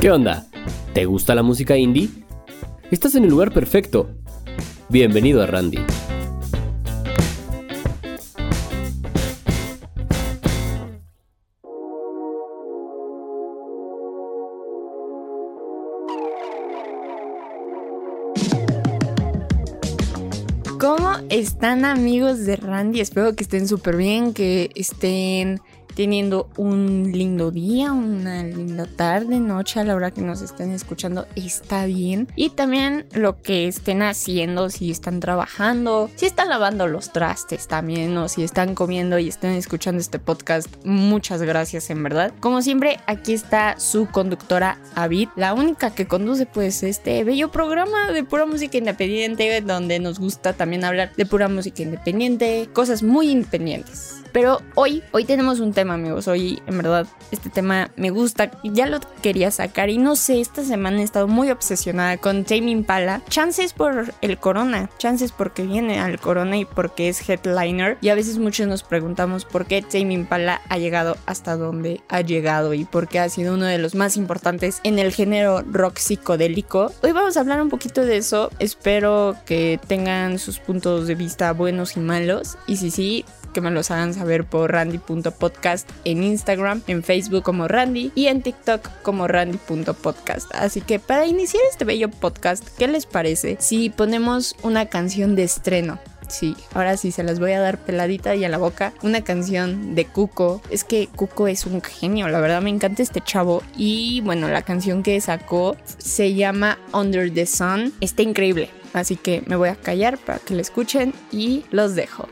¿Qué onda? ¿Te gusta la música indie? Estás en el lugar perfecto. Bienvenido a Randy. Amigos de Randy? Espero que estén súper bien, que estén teniendo un lindo día, una linda tarde, noche a la hora que nos estén escuchando, está bien. Y también lo que estén haciendo, si están trabajando, si están lavando los trastes también, o si están comiendo y estén escuchando este podcast, muchas gracias en verdad. Como siempre, aquí está su conductora Avid, la única que conduce pues este bello programa de pura música independiente, donde nos gusta también hablar de pura música independiente, cosas muy independientes. Pero hoy, hoy tenemos un tema, amigos. Hoy, en verdad, este tema me gusta. Ya lo quería sacar y no sé, esta semana he estado muy obsesionada con Tame Impala. Chances por el corona, chances porque viene al corona y porque es headliner. Y a veces muchos nos preguntamos por qué Tame Impala ha llegado hasta donde ha llegado y por qué ha sido uno de los más importantes en el género rock psicodélico. Hoy vamos a hablar un poquito de eso. Espero que tengan sus puntos de vista buenos y malos. Y si sí, que me los hagan saber por randy.podcast en Instagram, en Facebook como Randy y en TikTok como randy.podcast. Así que para iniciar este bello podcast, ¿qué les parece si ponemos una canción de estreno? Sí, ahora sí se las voy a dar peladita y a la boca. Una canción de Cuco. Es que Cuco es un genio, la verdad me encanta este chavo. Y bueno, la canción que sacó se llama Under the Sun. Está increíble. Así que me voy a callar para que la escuchen y los dejo.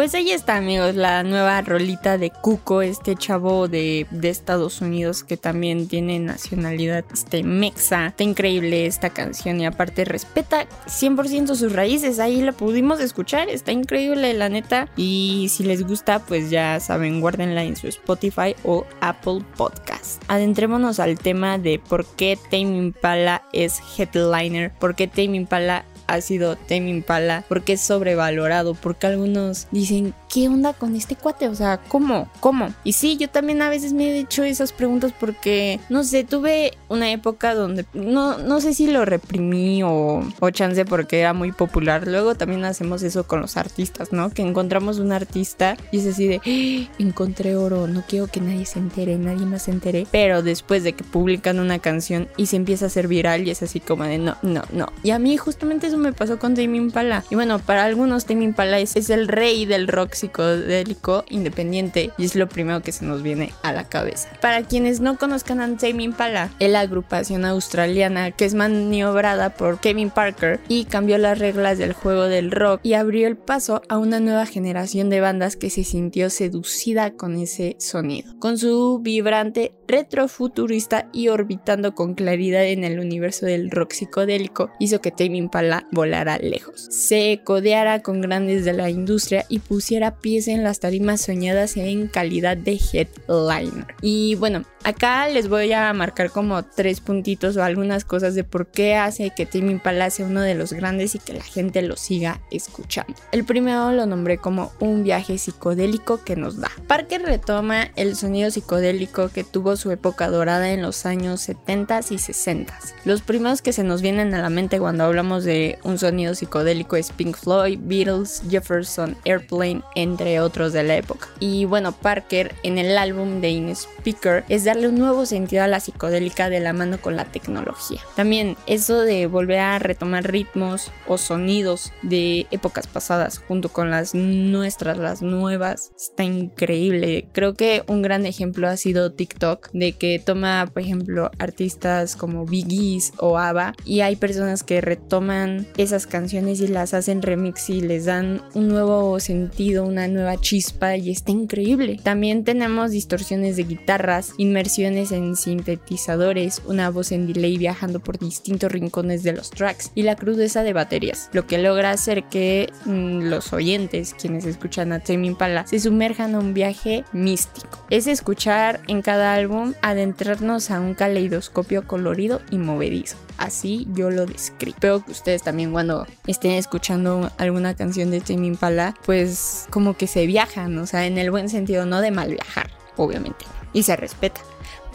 Pues ahí está, amigos, la nueva rolita de Cuco, este chavo de, Estados Unidos que también tiene nacionalidad este, mexa. Está increíble esta canción y aparte respeta 100% sus raíces. Ahí la pudimos escuchar, está increíble, la neta. Y si les gusta, pues ya saben, guárdenla en su Spotify o Apple Podcast. Adentrémonos al tema de por qué Tame Impala es headliner, por qué Tame Impala ha sido Tame Impala, porque es sobrevalorado, porque algunos dicen, ¿qué onda con este cuate? O sea, ¿cómo? ¿Cómo? Y sí, yo también a veces me he hecho esas preguntas porque, no sé, tuve una época donde no, no sé si lo reprimí o, o chance porque era muy popular. Luego también hacemos eso con los artistas, ¿no? Que encontramos un artista y es así de, "Ah, encontré oro, no quiero que nadie se entere, nadie más se entere. Pero después de que publican una canción y se empieza a hacer viral y es así como de, no, no, no. Y a mí justamente eso me pasó con Tame Impala. Y bueno, para algunos Tame Impala es, el rey del rock psicodélico independiente y es lo primero que se nos viene a la cabeza. Para quienes no conozcan a Tame Impala, es la agrupación australiana que es maniobrada por Kevin Parker y cambió las reglas del juego del rock y abrió el paso a una nueva generación de bandas que se sintió seducida con ese sonido. Con su vibrante retrofuturista y orbitando con claridad en el universo del rock psicodélico, hizo que Tame Impala volara lejos. Se codeara con grandes de la industria y pusiera pies en las tarimas soñadas en calidad de headliner. Y bueno, acá les voy a marcar como tres puntitos o algunas cosas de por qué hace que Tame Impala sea uno de los grandes y que la gente lo siga escuchando. El primero lo nombré como un viaje psicodélico que nos da. Parker retoma el sonido psicodélico que tuvo su época dorada en los años 70 y 60. Los primeros que se nos vienen a la mente cuando hablamos de un sonido psicodélico es Pink Floyd, Beatles, Jefferson, Airplane, entre otros de la época. Y bueno, Parker en el álbum de In Speaker es darle un nuevo sentido a la psicodélica de la mano con la tecnología. También eso de volver a retomar ritmos o sonidos de épocas pasadas junto con las nuestras, las nuevas, está increíble. Creo que un gran ejemplo ha sido TikTok, de que toma, por ejemplo, artistas como Biggies o ABBA y hay personas que retoman esas canciones y las hacen remix y les dan un nuevo sentido, una nueva chispa y está increíble. También tenemos distorsiones de guitarras, inmersiones en sintetizadores, una voz en delay viajando por distintos rincones de los tracks y la crudeza de baterías, lo que logra hacer que mm, los oyentes, quienes escuchan a Tame Impala, se sumerjan a un viaje místico. Es escuchar en cada álbum adentrarnos a un caleidoscopio colorido y movedizo. Así yo lo describo. Espero que ustedes también cuando estén escuchando alguna canción de Tame Impala, pues como que se viajan, o sea, en el buen sentido, no de mal viajar, obviamente. Y se respeta.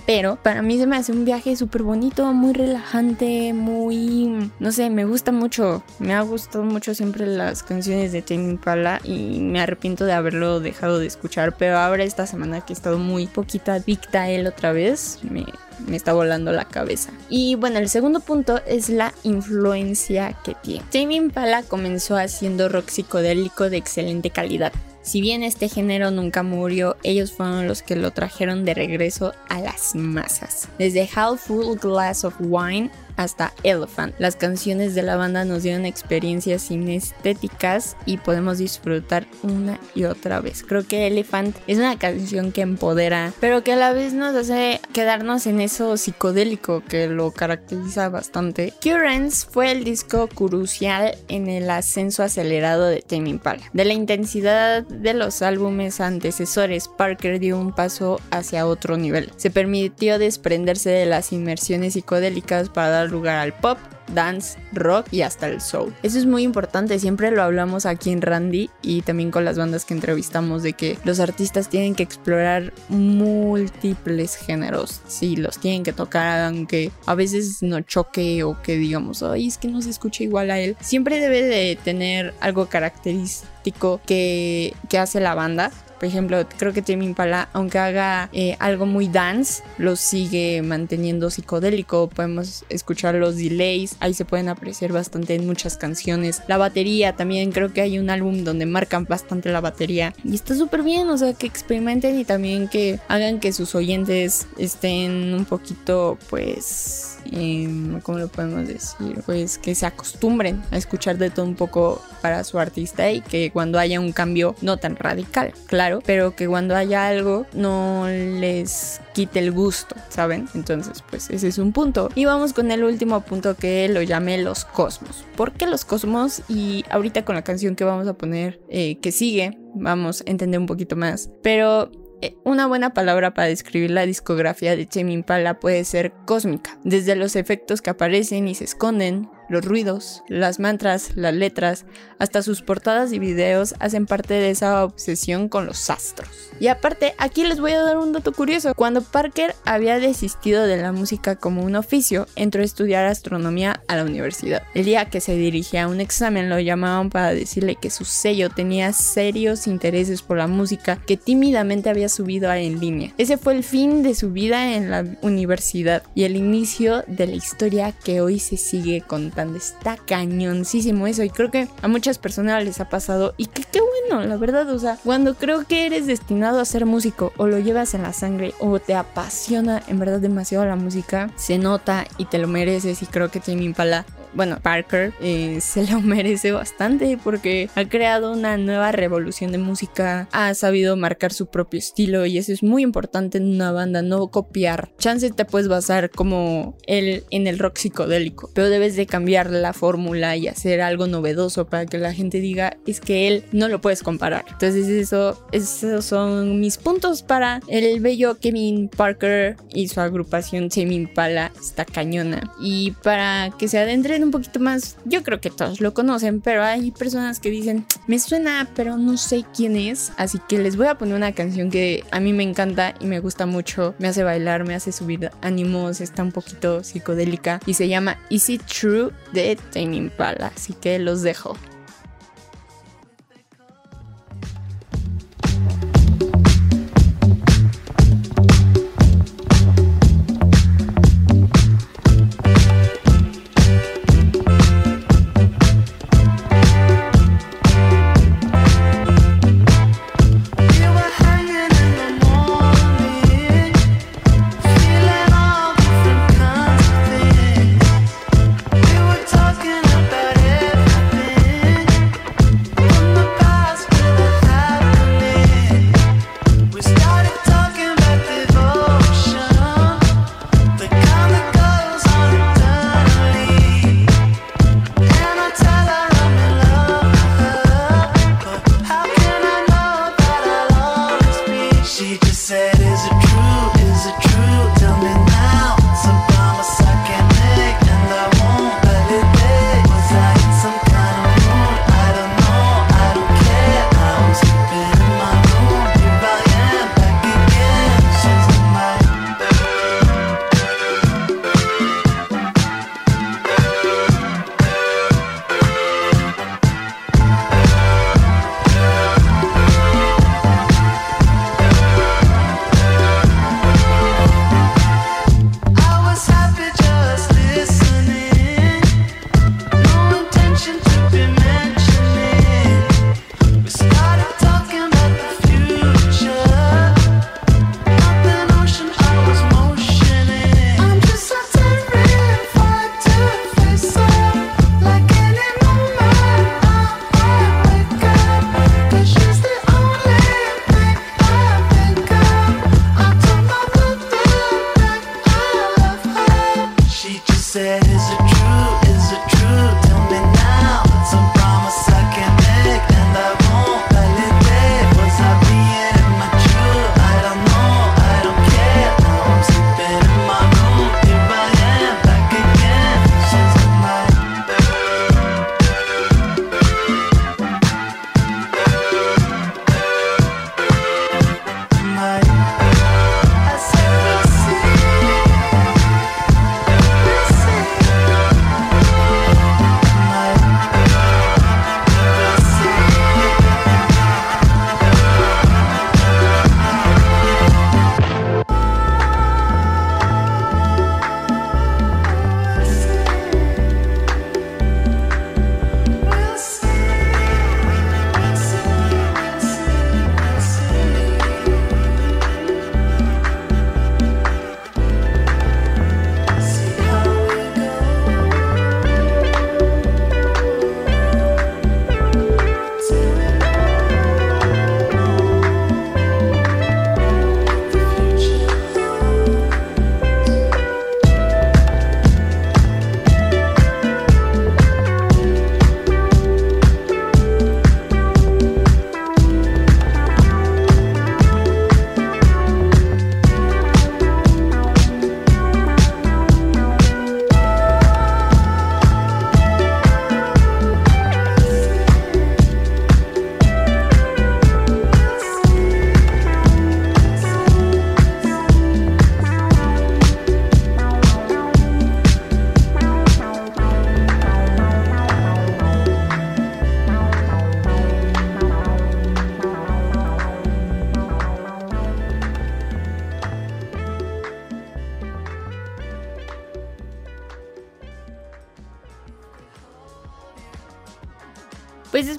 Pero para mí se me hace un viaje súper bonito, muy relajante, muy... No sé, me gusta mucho. Me ha gustado mucho siempre las canciones de Tame Impala y me arrepiento de haberlo dejado de escuchar. Pero ahora esta semana que he estado muy poquita adicta a él otra vez, me, me está volando la cabeza. Y bueno, el segundo punto es la influencia que tiene. Tame Impala comenzó haciendo rock psicodélico de excelente calidad. Si bien este género nunca murió, ellos fueron los que lo trajeron de regreso a las masas. Desde Half Full Glass of Wine hasta Elephant. Las canciones de la banda nos dieron experiencias sinestéticas y podemos disfrutar una y otra vez. Creo que Elephant es una canción que empodera, pero que a la vez nos hace quedarnos en eso psicodélico que lo caracteriza bastante. Currents fue el disco crucial en el ascenso acelerado de Tame Impala. De la intensidad de los álbumes antecesores, Parker dio un paso hacia otro nivel. Se permitió desprenderse de las inmersiones psicodélicas para dar lugar al pop, dance, rock y hasta el soul. Eso es muy importante, siempre lo hablamos aquí en Randy y también con las bandas que entrevistamos de que los artistas tienen que explorar múltiples géneros. Sí, los tienen que tocar aunque a veces no choque o que digamos, ay, es que no se escucha igual a él. Siempre debe de tener algo característico que, que hace la banda. Por ejemplo, creo que Tame Impala, aunque haga eh, algo muy dance, lo sigue manteniendo psicodélico. Podemos escuchar los delays, ahí se pueden apreciar bastante en muchas canciones. La batería también, creo que hay un álbum donde marcan bastante la batería. Y está súper bien, o sea, que experimenten y también que hagan que sus oyentes estén un poquito, pues eh, ¿cómo lo podemos decir? Pues que se acostumbren a escuchar de todo un poco para su artista y que cuando haya un cambio no tan radical, claro, pero que cuando haya algo no les quite el gusto, ¿saben? Entonces, pues ese es un punto. Y vamos con el último punto que lo llamé los cosmos. ¿Por qué los cosmos? Y ahorita con la canción que vamos a poner eh, que sigue, vamos a entender un poquito más. Pero eh, una buena palabra para describir la discografía de Tame Impala puede ser cósmica, desde los efectos que aparecen y se esconden, los ruidos, las mantras, las letras, hasta sus portadas y videos hacen parte de esa obsesión con los astros. Y aparte, aquí les voy a dar un dato curioso. Cuando Parker había desistido de la música como un oficio, entró a estudiar astronomía a la universidad. El día que se dirigía a un examen lo llamaban para decirle que su sello tenía serios intereses por la música que tímidamente había subido en línea. Ese fue el fin de su vida en la universidad y el inicio de la historia que hoy se sigue contando. Está cañoncísimo eso y creo que a muchas personas les ha pasado y que qué bueno, la verdad, o sea, cuando creo que eres destinado a ser músico o lo llevas en la sangre o te apasiona en verdad demasiado la música, se nota y te lo mereces y creo que Tame Impala bueno, Parker eh, se lo merece bastante porque ha creado una nueva revolución de música, ha sabido marcar su propio estilo y eso es muy importante en una banda, no copiar. Chance te puedes basar como él en el rock psicodélico, pero debes de cambiar la fórmula y hacer algo novedoso para que la gente diga es que él no lo puedes comparar. Entonces eso, esos son mis puntos para el bello Kevin Parker y su agrupación Tame Impala, está cañona. Y para que se adentren un poquito más, yo creo que todos lo conocen, pero hay personas que dicen, me suena, pero no sé quién es. Así que les voy a poner una canción que a mí me encanta y me gusta mucho, me hace bailar, me hace subir ánimos, está un poquito psicodélica y se llama Is It True de Tame Impala. Así que los dejo.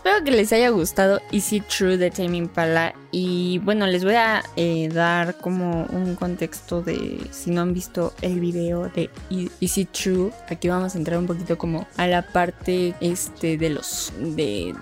Espero que les haya gustado Easy True de Tame Impala y bueno, les voy a eh, dar como un contexto de si no han visto el video de E- Easy True, aquí vamos a entrar un poquito como a la parte este de los de,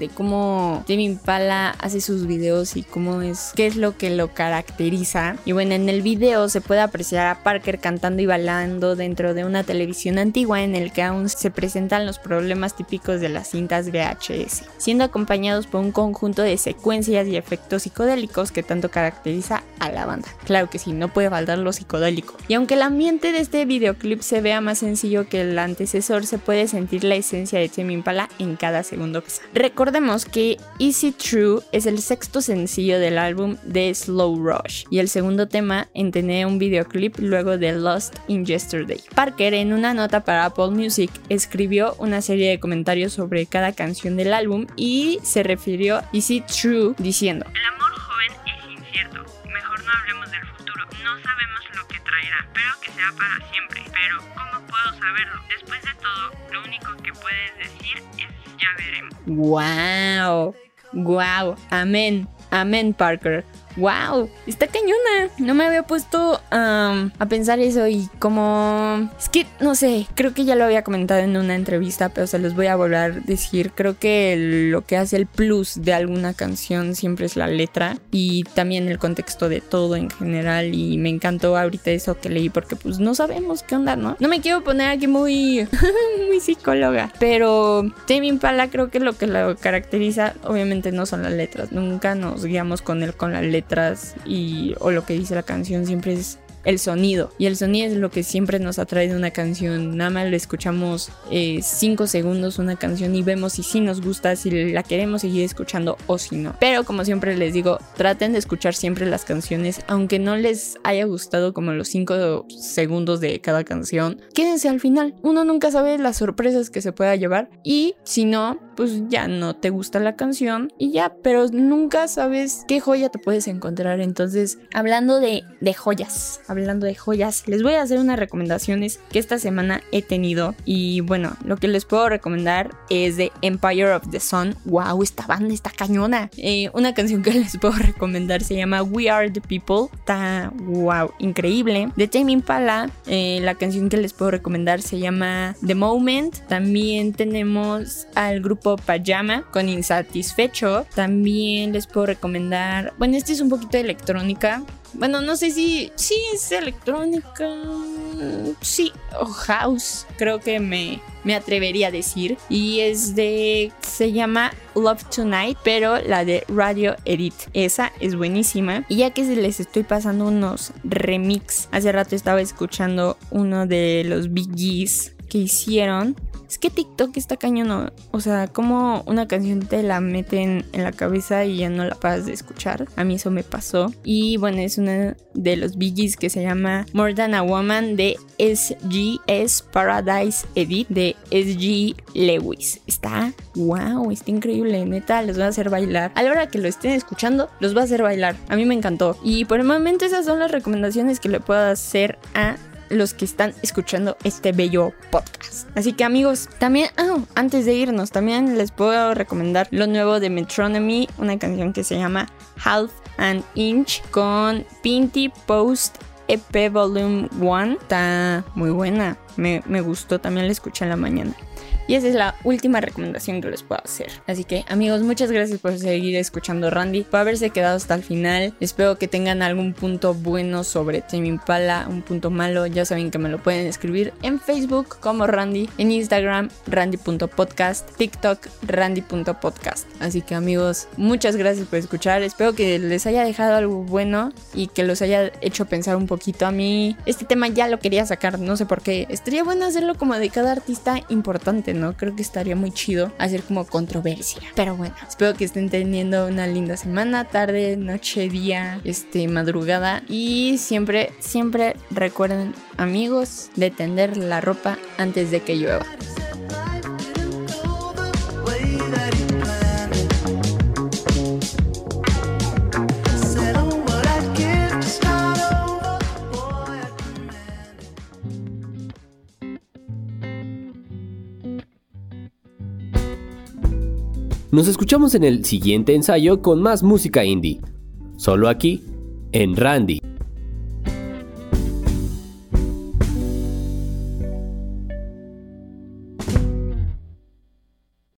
de, cómo Tame Impala hace sus videos y cómo es qué es lo que lo caracteriza. Y bueno, en el video se puede apreciar a Parker cantando y bailando dentro de una televisión antigua en el que aún se presentan los problemas típicos de las cintas VHS, siendo acompañados por un conjunto de secuencias y efectos psicodélicos que tanto caracteriza a la banda. Claro que sí, no puede faltar lo psicodélico. Y aunque el ambiente de este videoclip se vea más sencillo que el antecesor, se puede sentir la esencia de Tame Impala en cada segundo que sale. Recordemos que Easy True es el sexto sencillo del álbum de Slow Rush y el segundo tema en tener un videoclip luego de Lost in Yesterday. Parker en una nota para Apple Music escribió una serie de comentarios sobre cada canción del álbum y se refirió a Easy True diciendo El amor joven es incierto. Mejor no hablemos del futuro. No sabemos lo que traerá. Espero que sea para siempre. Pero, ¿cómo puedo saberlo? Después de todo, lo único que puedes decir es ya veremos. Wow, wow, amén, amén Parker. Wow, está cañona. No me había puesto am, a pensar eso y como... Es que, no sé, creo que ya lo había comentado en una entrevista, pero se los voy a volver a decir. Creo que lo que hace el plus de alguna canción siempre es la letra y también el contexto de todo en general. Y me encantó ahorita eso que leí porque pues no sabemos qué onda, ¿no? No me quiero poner aquí muy, muy psicóloga, pero Tame Impala creo que lo que lo caracteriza obviamente no son las letras. Nunca nos guiamos con él con las letras y o lo que dice la canción siempre es el sonido. Y el sonido es lo que siempre nos atrae de una canción. Nada más le escuchamos 5 segundos una canción y vemos si sí nos gusta, si la queremos seguir escuchando o si no. Pero como siempre les digo, traten de escuchar siempre las canciones, aunque no les haya gustado como los 5 segundos de cada canción. Quédense al final. Uno nunca sabe las sorpresas que se pueda llevar. Y si no, pues ya no te gusta la canción y ya, pero nunca sabes qué joya te puedes encontrar. Entonces, hablando de, de joyas, hablando de joyas, les voy a hacer unas recomendaciones que esta semana he tenido. Y bueno, lo que les puedo recomendar es de Empire of the Sun. ¡Wow! Esta banda está cañona. Eh, una canción que les puedo recomendar se llama We Are the People. Está wow, increíble. De Tame Impala, eh, la canción que les puedo recomendar se llama The Moment. También tenemos al grupo Pajama con Insatisfecho. También les puedo recomendar. Bueno, este es un poquito de electrónica. Bueno, no sé si. Sí, es electrónica. Sí, o house. Creo que me, me atrevería a decir. Y es de. Se llama Love Tonight, pero la de Radio Edit. Esa es buenísima. Y ya que se les estoy pasando unos remix. Hace rato estaba escuchando uno de los Big Gees que hicieron. Es que TikTok está cañón. O sea, como una canción te la meten en la cabeza y ya no la paras de escuchar. A mí eso me pasó. Y bueno, es una de los biggies que se llama More Than a Woman de SGS Paradise Edit de SG Lewis. Está wow, está increíble. Neta, les va a hacer bailar. A la hora que lo estén escuchando, los va a hacer bailar. A mí me encantó. Y por el momento esas son las recomendaciones que le puedo hacer a los que están escuchando este bello podcast. Así que amigos, también, ah, antes de irnos, también les puedo recomendar lo nuevo de Metronomy, una canción que se llama Half an Inch con Pinty Post EP Volume 1. Está muy buena, me, me gustó, también la escuché en la mañana. Y esa es la última recomendación que les puedo hacer. Así que amigos, muchas gracias por seguir escuchando Randy, por haberse quedado hasta el final. Espero que tengan algún punto bueno sobre Tame Impala, un punto malo. Ya saben que me lo pueden escribir en Facebook como Randy, en Instagram randy.podcast, TikTok randy.podcast. Así que amigos, muchas gracias por escuchar. Espero que les haya dejado algo bueno y que los haya hecho pensar un poquito. A mí este tema ya lo quería sacar, no sé por qué. Estaría bueno hacerlo como de cada artista importante. ¿No? Creo que estaría muy chido hacer como controversia. Pero bueno, espero que estén teniendo una linda semana, tarde, noche, día, este, madrugada. Y siempre, siempre recuerden, amigos, de tender la ropa antes de que llueva. Nos escuchamos en el siguiente ensayo con más música indie. Solo aquí, en Randy.